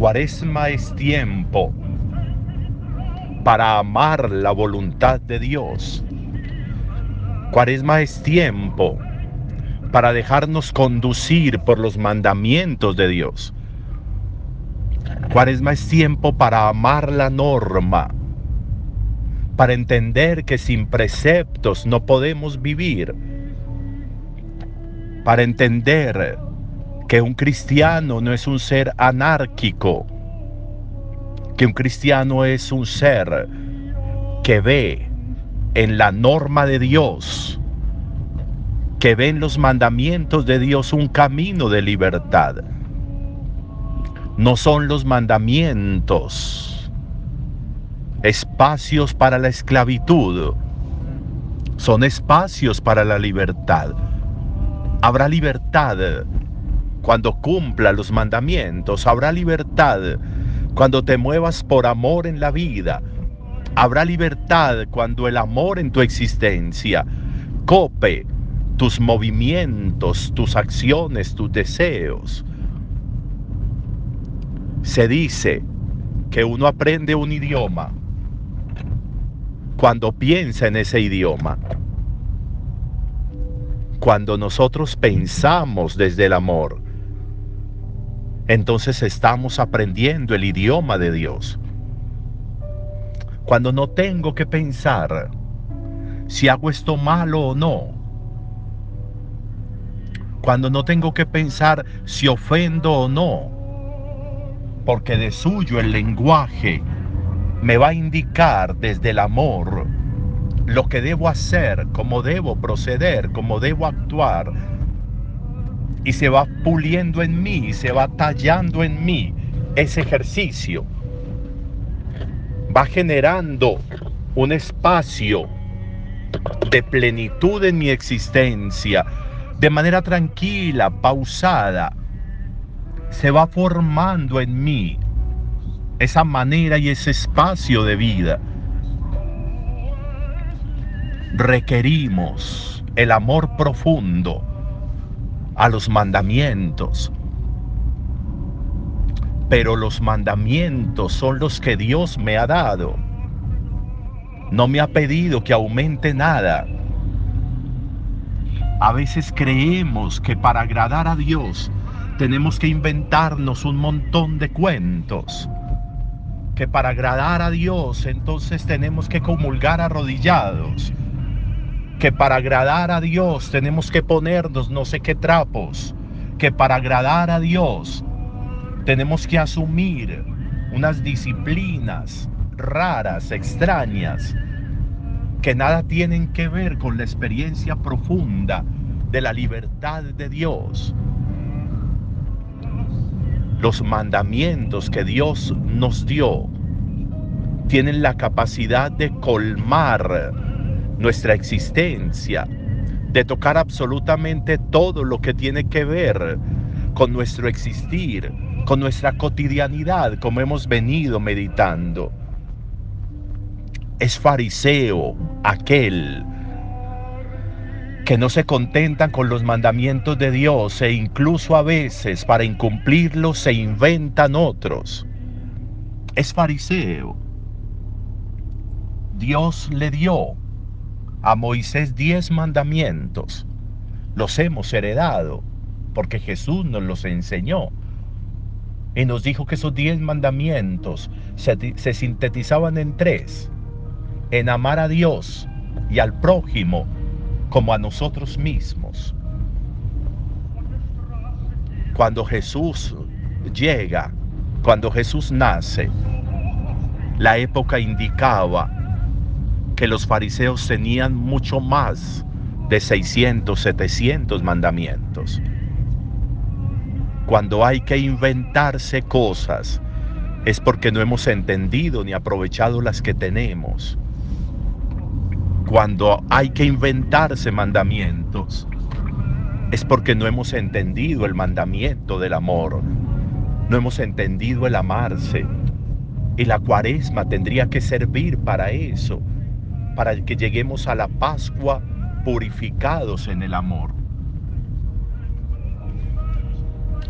Cuaresma es tiempo para amar la voluntad de Dios. Cuaresma es tiempo para dejarnos conducir por los mandamientos de Dios. Cuaresma es tiempo para amar la norma, para entender que sin preceptos no podemos vivir, para entender que un cristiano no es un ser anárquico, que un cristiano es un ser que ve en la norma de Dios, que ve en los mandamientos de Dios un camino de libertad. No son los mandamientos espacios para la esclavitud, son espacios para la libertad. Habrá libertad cuando cumpla los mandamientos, habrá libertad cuando te muevas por amor en la vida. Habrá libertad cuando el amor en tu existencia cope tus movimientos, tus acciones, tus deseos. Se dice que uno aprende un idioma cuando piensa en ese idioma. Cuando nosotros pensamos desde el amor, entonces estamos aprendiendo el idioma de Dios. Cuando no tengo que pensar si hago esto malo o no. Cuando no tengo que pensar si ofendo o no. Porque de suyo el lenguaje me va a indicar desde el amor lo que debo hacer, cómo debo proceder, cómo debo actuar y se va puliendo en mí, se va tallando en mí ese ejercicio. Va generando un espacio de plenitud en mi existencia, de manera tranquila, pausada. Se va formando en mí esa manera y ese espacio de vida. Requerimos el amor profundo a los mandamientos. Pero los mandamientos son los que Dios me ha dado. No me ha pedido que aumente nada. A veces creemos que para agradar a Dios tenemos que inventarnos un montón de cuentos. Que para agradar a Dios entonces tenemos que comulgar arrodillados que para agradar a Dios tenemos que ponernos no sé qué trapos, que para agradar a Dios tenemos que asumir unas disciplinas raras, extrañas, que nada tienen que ver con la experiencia profunda de la libertad de Dios. Los mandamientos que Dios nos dio tienen la capacidad de colmar nuestra existencia, de tocar absolutamente todo lo que tiene que ver con nuestro existir, con nuestra cotidianidad, como hemos venido meditando. Es fariseo aquel que no se contentan con los mandamientos de Dios e incluso a veces para incumplirlos se inventan otros. Es fariseo. Dios le dio a Moisés diez mandamientos. Los hemos heredado porque Jesús nos los enseñó. Y nos dijo que esos diez mandamientos se, sintetizaban en tres. En amar a Dios y al prójimo como a nosotros mismos. Cuando Jesús llega, cuando Jesús nace, la época indicaba que los fariseos tenían mucho más de 600, 700 mandamientos. Cuando hay que inventarse cosas, es porque no hemos entendido ni aprovechado las que tenemos. Cuando hay que inventarse mandamientos, es porque no hemos entendido el mandamiento del amor, no hemos entendido el amarse. Y la cuaresma tendría que servir para eso, para que lleguemos a la Pascua purificados en el amor.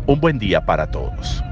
Un buen día para todos.